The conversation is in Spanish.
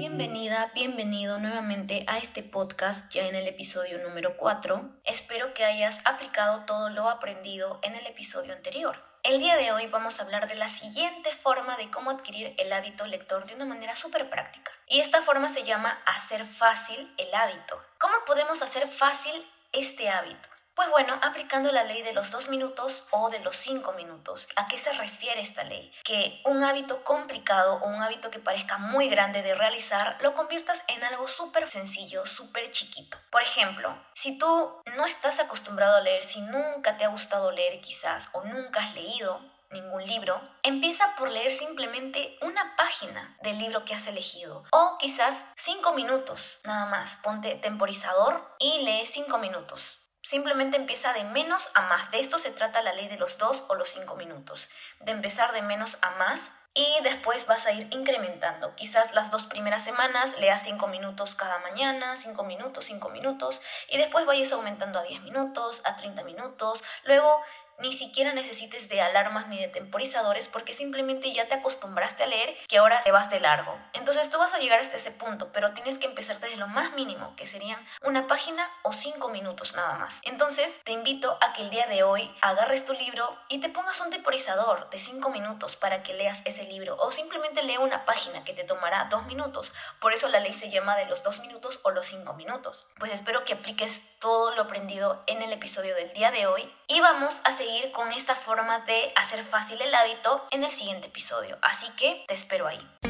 Bienvenida, bienvenido nuevamente a este podcast ya en el episodio número 4. Espero que hayas aplicado todo lo aprendido en el episodio anterior. El día de hoy vamos a hablar de la siguiente forma de cómo adquirir el hábito lector de una manera súper práctica. Y esta forma se llama hacer fácil el hábito. ¿Cómo podemos hacer fácil este hábito? Pues bueno, aplicando la ley de los dos minutos o de los cinco minutos. ¿A qué se refiere esta ley? Que un hábito complicado o un hábito que parezca muy grande de realizar lo conviertas en algo súper sencillo, súper chiquito. Por ejemplo, si tú no estás acostumbrado a leer, si nunca te ha gustado leer quizás o nunca has leído, ningún libro, empieza por leer simplemente una página del libro que has elegido o quizás cinco minutos nada más. Ponte temporizador y lee cinco minutos. Simplemente empieza de menos a más. De esto se trata la ley de los dos o los cinco minutos. De empezar de menos a más y después vas a ir incrementando. Quizás las dos primeras semanas leas cinco minutos cada mañana, cinco minutos, cinco minutos, y después vayas aumentando a 10 minutos, a 30 minutos. Luego ni siquiera necesites de alarmas ni de temporizadores porque simplemente ya te acostumbraste a leer que ahora te vas de largo. Entonces tú vas a llegar hasta ese punto, pero tienes que empezar desde lo más mínimo, que serían una página o cinco minutos nada más. Entonces te invito a que el día de hoy agarres tu libro y te pongas un temporizador de cinco minutos para que leas ese libro o simplemente lea una página que te tomará dos minutos. Por eso la ley se llama de los dos minutos o los cinco minutos. Pues espero que apliques todo lo aprendido en el episodio del día de hoy y vamos a con esta forma de hacer fácil el hábito en el siguiente episodio. Así que te espero ahí.